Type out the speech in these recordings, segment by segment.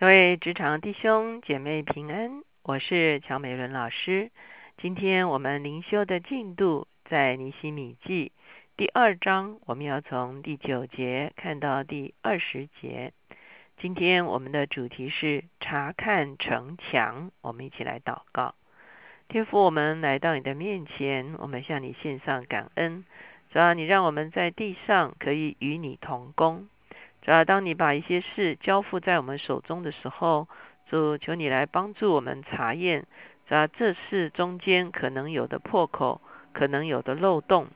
各位职场弟兄姐妹平安，我是乔美伦老师。今天我们灵修的进度在尼西米记第二章，我们要从第九节看到第二十节。今天我们的主题是查看城墙，我们一起来祷告。天父，我们来到你的面前，我们向你献上感恩。主要你让我们在地上可以与你同工。主要当你把一些事交付在我们手中的时候，主求你来帮助我们查验，主要这事中间可能有的破口，可能有的漏洞，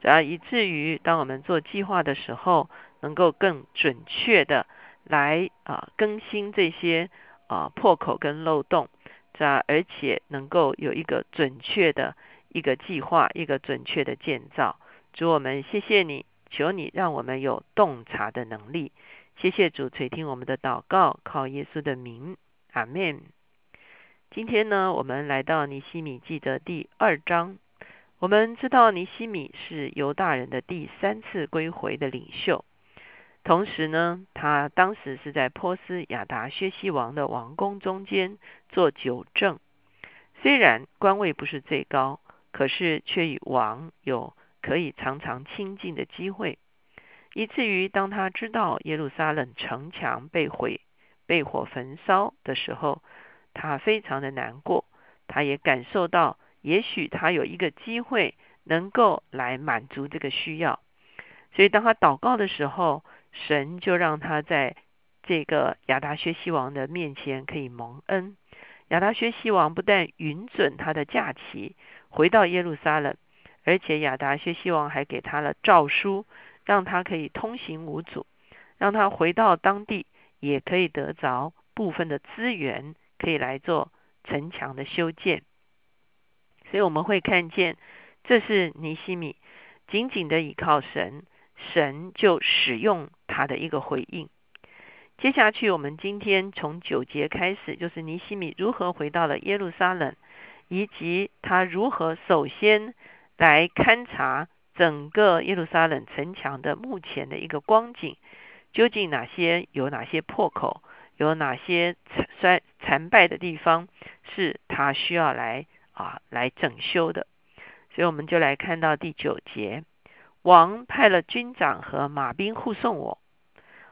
主要以至于当我们做计划的时候，能够更准确的来啊更新这些啊破口跟漏洞，主要而且能够有一个准确的一个计划，一个准确的建造。主我们谢谢你。求你让我们有洞察的能力，谢谢主垂听我们的祷告，靠耶稣的名，阿门。今天呢，我们来到尼西米记的第二章。我们知道尼西米是犹大人的第三次归回的领袖，同时呢，他当时是在波斯亚达薛西王的王宫中间做酒政，虽然官位不是最高，可是却与王有。可以常常亲近的机会，以至于当他知道耶路撒冷城墙被毁、被火焚烧的时候，他非常的难过。他也感受到，也许他有一个机会能够来满足这个需要。所以，当他祷告的时候，神就让他在这个亚达薛西王的面前可以蒙恩。亚达薛西王不但允准他的假期回到耶路撒冷。而且亚达薛西王还给他了诏书，让他可以通行无阻，让他回到当地也可以得着部分的资源，可以来做城墙的修建。所以我们会看见，这是尼西米紧紧的倚靠神，神就使用他的一个回应。接下去，我们今天从九节开始，就是尼西米如何回到了耶路撒冷，以及他如何首先。来勘察整个耶路撒冷城墙的目前的一个光景，究竟哪些有哪些破口，有哪些衰残败的地方，是他需要来啊来整修的。所以我们就来看到第九节，王派了军长和马兵护送我，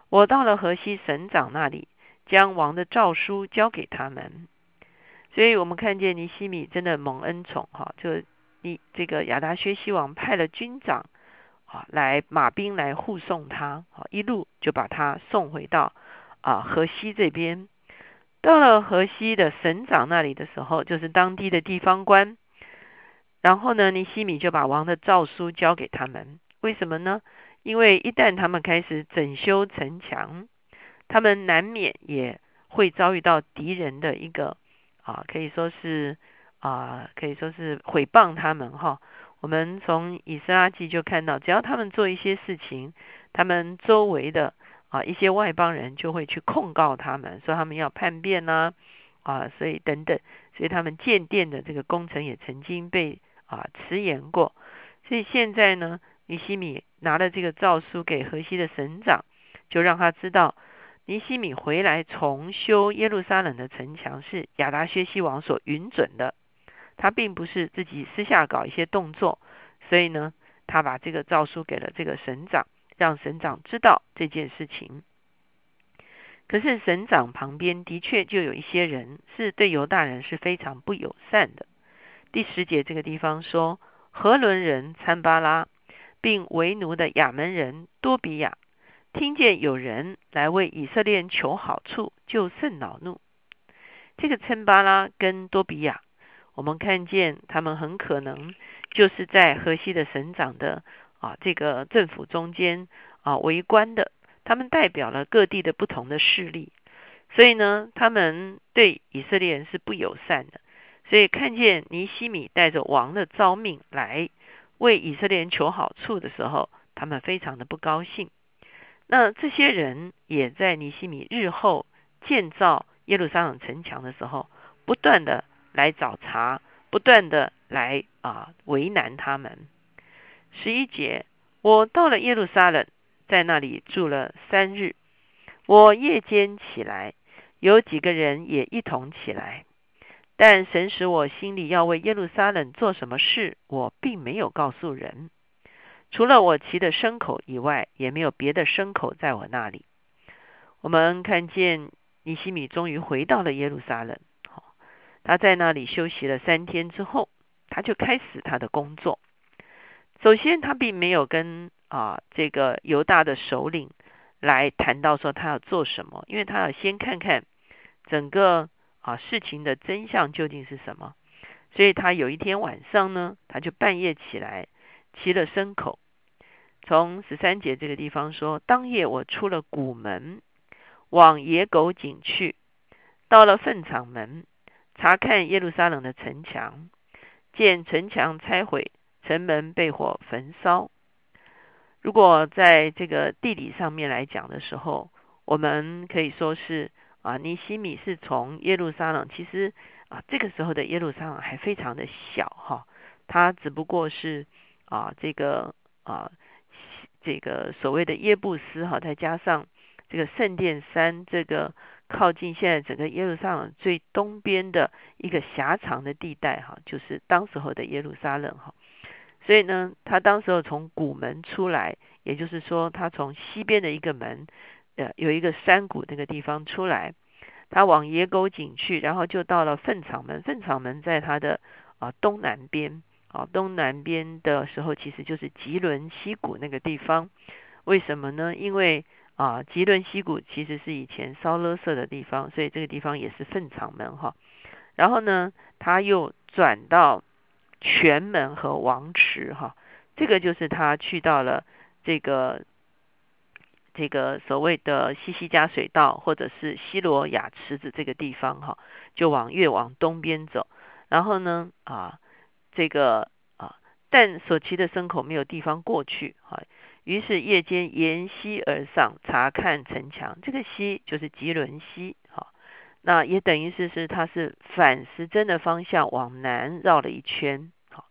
我到了河西省长那里，将王的诏书交给他们。所以我们看见尼西米真的蒙恩宠哈，就。这个亚达薛西王派了军长啊，来马兵来护送他，啊，一路就把他送回到啊河西这边。到了河西的省长那里的时候，就是当地的地方官。然后呢，尼西米就把王的诏书交给他们。为什么呢？因为一旦他们开始整修城墙，他们难免也会遭遇到敌人的一个啊，可以说是。啊，可以说是毁谤他们哈。我们从以斯拉记就看到，只要他们做一些事情，他们周围的啊一些外邦人就会去控告他们，说他们要叛变呐啊，所以等等，所以他们建殿的这个工程也曾经被啊迟延过。所以现在呢，尼西米拿了这个诏书给河西的省长，就让他知道。尼西米回来重修耶路撒冷的城墙，是亚达薛西王所允准的。他并不是自己私下搞一些动作，所以呢，他把这个诏书给了这个省长，让省长知道这件事情。可是省长旁边的确就有一些人是对犹大人是非常不友善的。第十节这个地方说，何伦人参巴拉，并为奴的亚门人多比亚，听见有人来为以色列求好处，就甚恼怒。这个参巴拉跟多比亚。我们看见他们很可能就是在河西的省长的啊这个政府中间啊围观的，他们代表了各地的不同的势力，所以呢，他们对以色列人是不友善的。所以看见尼西米带着王的诏命来为以色列人求好处的时候，他们非常的不高兴。那这些人也在尼西米日后建造耶路撒冷城墙的时候，不断的。来找茬，不断的来啊为难他们。十一节，我到了耶路撒冷，在那里住了三日。我夜间起来，有几个人也一同起来。但神使我心里要为耶路撒冷做什么事，我并没有告诉人。除了我骑的牲口以外，也没有别的牲口在我那里。我们看见尼西米终于回到了耶路撒冷。他在那里休息了三天之后，他就开始他的工作。首先，他并没有跟啊这个犹大的首领来谈到说他要做什么，因为他要先看看整个。啊，事情的真相究竟是什么？所以他有一天晚上呢，他就半夜起来骑了牲口，从十三节这个地方说，当夜我出了谷门，往野狗井去，到了粪场门，查看耶路撒冷的城墙，见城墙拆毁，城门被火焚烧。如果在这个地理上面来讲的时候，我们可以说是。啊，尼西米是从耶路撒冷，其实啊，这个时候的耶路撒冷还非常的小哈，它只不过是啊，这个啊，这个所谓的耶布斯哈，再加上这个圣殿山，这个靠近现在整个耶路撒冷最东边的一个狭长的地带哈，就是当时候的耶路撒冷哈，所以呢，他当时候从古门出来，也就是说，他从西边的一个门。呃，有一个山谷那个地方出来，他往野狗井去，然后就到了粪场门。粪场门在他的啊东南边，啊东南边的时候，其实就是吉伦溪谷那个地方。为什么呢？因为啊吉伦溪谷其实是以前烧勒色的地方，所以这个地方也是粪场门哈。然后呢，他又转到泉门和王池哈，这个就是他去到了这个。这个所谓的西西加水道，或者是西罗亚池子这个地方，哈，就往越往东边走。然后呢，啊，这个啊，但所骑的牲口没有地方过去，哈，于是夜间沿溪而上，查看城墙。这个溪就是吉伦溪，哈，那也等于是是它是反时针的方向往南绕了一圈，好，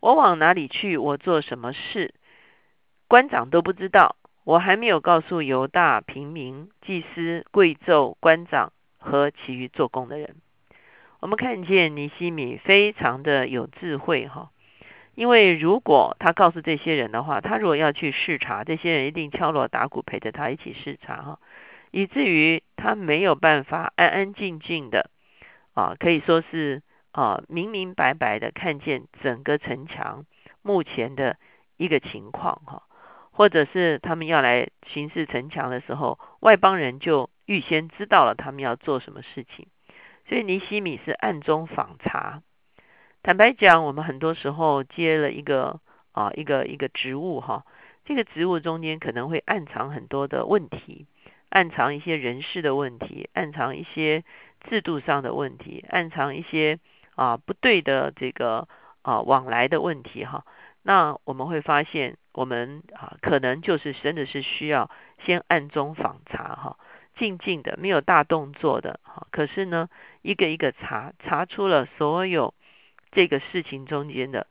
我往哪里去，我做什么事，官长都不知道。我还没有告诉犹大平民、祭司、贵胄、官长和其余做工的人。我们看见尼西米非常的有智慧哈，因为如果他告诉这些人的话，他如果要去视察，这些人一定敲锣打鼓陪着他一起视察哈，以至于他没有办法安安静静的啊，可以说是啊明明白白的看见整个城墙目前的一个情况哈。或者是他们要来巡视城墙的时候，外邦人就预先知道了他们要做什么事情，所以尼西米是暗中访查。坦白讲，我们很多时候接了一个啊一个一个职务哈，这个职务中间可能会暗藏很多的问题，暗藏一些人事的问题，暗藏一些制度上的问题，暗藏一些啊不对的这个啊往来的问题哈。那我们会发现。我们啊，可能就是真的是需要先暗中访查哈，静静的，没有大动作的哈。可是呢，一个一个查，查出了所有这个事情中间的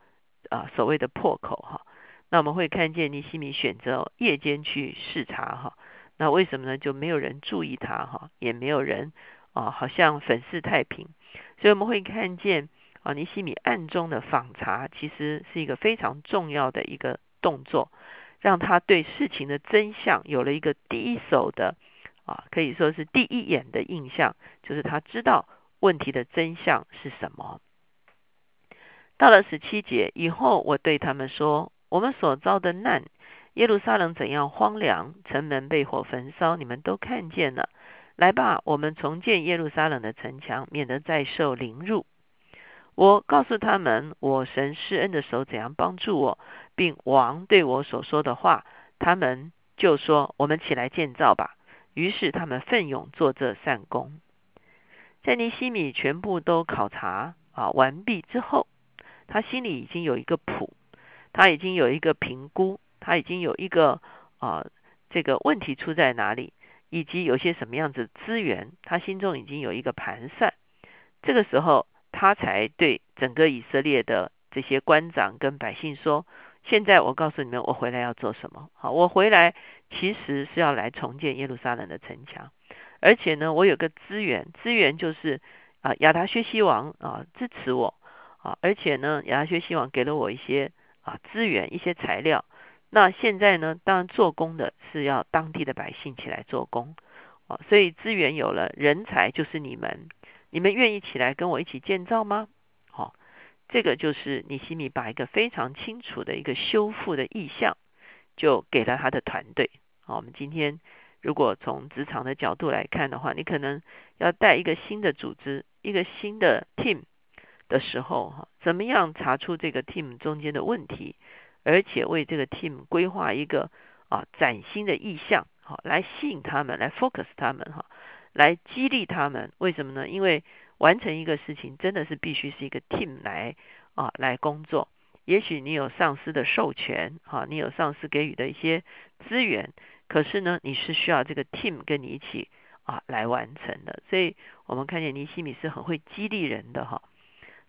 啊所谓的破口哈。那我们会看见尼西米选择夜间去视察哈。那为什么呢？就没有人注意他哈，也没有人啊，好像粉饰太平。所以我们会看见啊，尼西米暗中的访查，其实是一个非常重要的一个。动作让他对事情的真相有了一个第一手的啊，可以说是第一眼的印象，就是他知道问题的真相是什么。到了十七节以后，我对他们说：“我们所遭的难，耶路撒冷怎样荒凉，城门被火焚烧，你们都看见了。来吧，我们重建耶路撒冷的城墙，免得再受凌辱。”我告诉他们，我神施恩的手怎样帮助我，并王对我所说的话，他们就说：“我们起来建造吧。”于是他们奋勇做这善功。在尼西米全部都考察啊完毕之后，他心里已经有一个谱，他已经有一个评估，他已经有一个啊这个问题出在哪里，以及有些什么样子资源，他心中已经有一个盘算。这个时候。他才对整个以色列的这些官长跟百姓说：“现在我告诉你们，我回来要做什么？好，我回来其实是要来重建耶路撒冷的城墙，而且呢，我有个资源，资源就是啊亚达薛西王啊支持我啊，而且呢亚达薛西王给了我一些啊资源、一些材料。那现在呢，当然做工的是要当地的百姓起来做工啊，所以资源有了，人才就是你们，你们愿意起来跟我一起建造吗？好，这个就是尼西米把一个非常清楚的一个修复的意向，就给了他的团队。好，我们今天。如果从职场的角度来看的话，你可能要带一个新的组织、一个新的 team 的时候，哈，怎么样查出这个 team 中间的问题，而且为这个 team 规划一个啊崭新的意向，好，来吸引他们，来 focus 他们，哈，来激励他们。为什么呢？因为完成一个事情真的是必须是一个 team 来啊来工作。也许你有上司的授权，哈，你有上司给予的一些资源。可是呢，你是需要这个 team 跟你一起啊来完成的，所以我们看见尼西米是很会激励人的哈，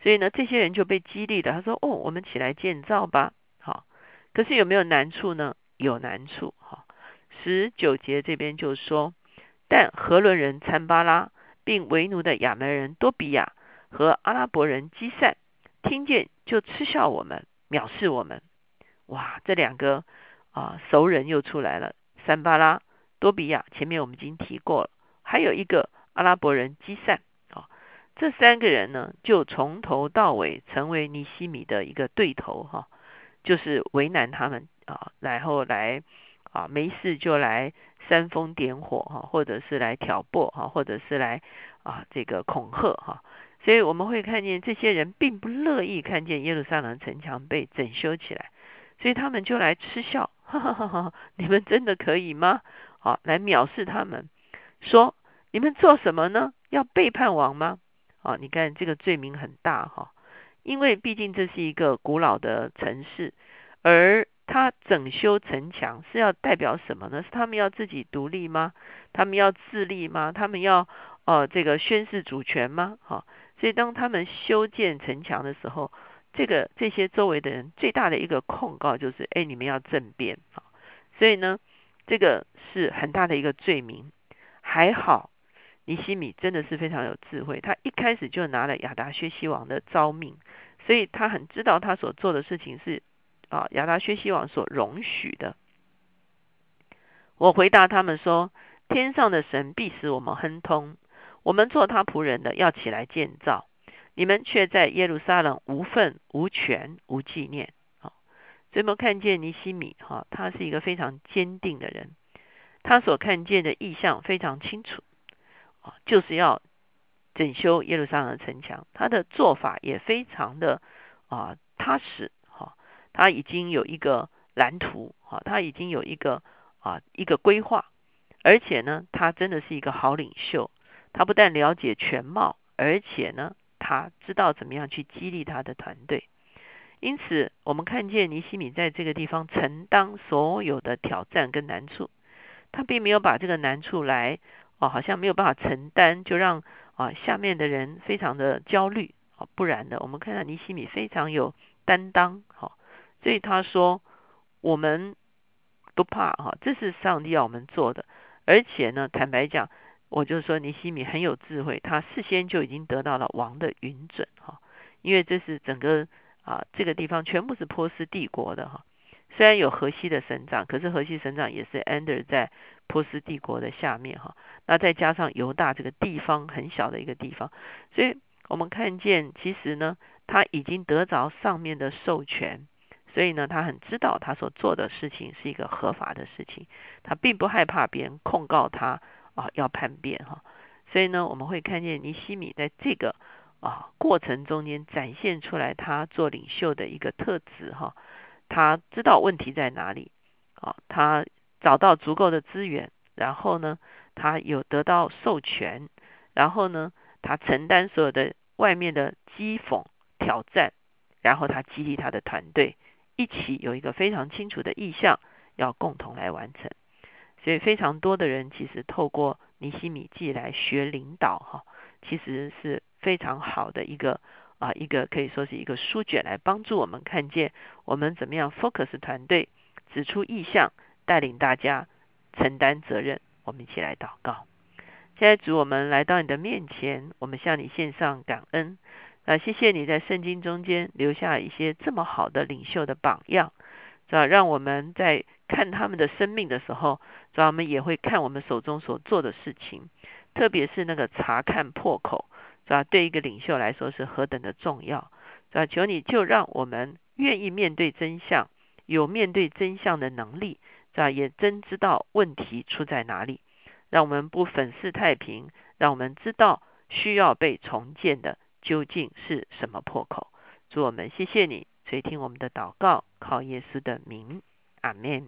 所以呢，这些人就被激励的。他说：“哦，我们起来建造吧。”好，可是有没有难处呢？有难处哈。十九节这边就说：“但何伦人参巴拉，并为奴的亚门人多比亚和阿拉伯人基善，听见就嗤笑我们，藐视我们。”哇，这两个啊熟人又出来了。三巴拉、多比亚，前面我们已经提过了，还有一个阿拉伯人基善，这三个人呢，就从头到尾成为尼西米的一个对头哈，就是为难他们啊，然后来啊没事就来煽风点火哈，或者是来挑拨哈，或者是来啊这个恐吓哈，所以我们会看见这些人并不乐意看见耶路撒冷城墙被整修起来，所以他们就来嗤笑。哈哈哈！哈你们真的可以吗？好，来藐视他们，说你们做什么呢？要背叛王吗？啊，你看这个罪名很大哈，因为毕竟这是一个古老的城市，而他整修城墙是要代表什么呢？是他们要自己独立吗？他们要自立吗？他们要呃这个宣誓主权吗？哈，所以当他们修建城墙的时候。这个这些周围的人最大的一个控告就是：哎，你们要政变啊！所以呢，这个是很大的一个罪名。还好，尼西米真的是非常有智慧，他一开始就拿了亚达薛西王的诏命，所以他很知道他所做的事情是啊亚达薛西王所容许的。我回答他们说：天上的神必使我们亨通，我们做他仆人的要起来建造。你们却在耶路撒冷无份、无权、无纪念。好，所以我们看见尼西米，哈，他是一个非常坚定的人，他所看见的意象非常清楚，就是要整修耶路撒冷城墙。他的做法也非常的啊踏实，哈，他已经有一个蓝图，哈，他已经有一个啊一个规划，而且呢，他真的是一个好领袖。他不但了解全貌，而且呢。他知道怎么样去激励他的团队，因此我们看见尼西米在这个地方承担所有的挑战跟难处，他并没有把这个难处来哦，好像没有办法承担，就让啊下面的人非常的焦虑啊，不然的，我们看到尼西米非常有担当，好，所以他说我们不怕哈，这是上帝要我们做的，而且呢，坦白讲。我就说尼西米很有智慧，他事先就已经得到了王的允准哈，因为这是整个啊这个地方全部是波斯帝国的哈，虽然有河西的省长，可是河西省长也是 under 在波斯帝国的下面哈，那再加上犹大这个地方很小的一个地方，所以我们看见其实呢他已经得着上面的授权，所以呢他很知道他所做的事情是一个合法的事情，他并不害怕别人控告他。啊，要叛变哈，所以呢，我们会看见尼西米在这个啊过程中间展现出来他做领袖的一个特质哈，他知道问题在哪里啊，他找到足够的资源，然后呢，他有得到授权，然后呢，他承担所有的外面的讥讽挑战，然后他激励他的团队一起有一个非常清楚的意向，要共同来完成。所以非常多的人其实透过尼西米记来学领导哈，其实是非常好的一个啊一个可以说是一个书卷来帮助我们看见我们怎么样 focus 团队，指出意向，带领大家承担责任。我们一起来祷告，现在主，我们来到你的面前，我们向你献上感恩。啊，谢谢你在圣经中间留下一些这么好的领袖的榜样，是吧？让我们在看他们的生命的时候，是吧？我们也会看我们手中所做的事情，特别是那个查看破口，是吧？对一个领袖来说是何等的重要，是吧？求你就让我们愿意面对真相，有面对真相的能力，是吧？也真知道问题出在哪里，让我们不粉饰太平，让我们知道需要被重建的。究竟是什么破口？祝我们谢谢你垂听我们的祷告，靠耶稣的名，阿门。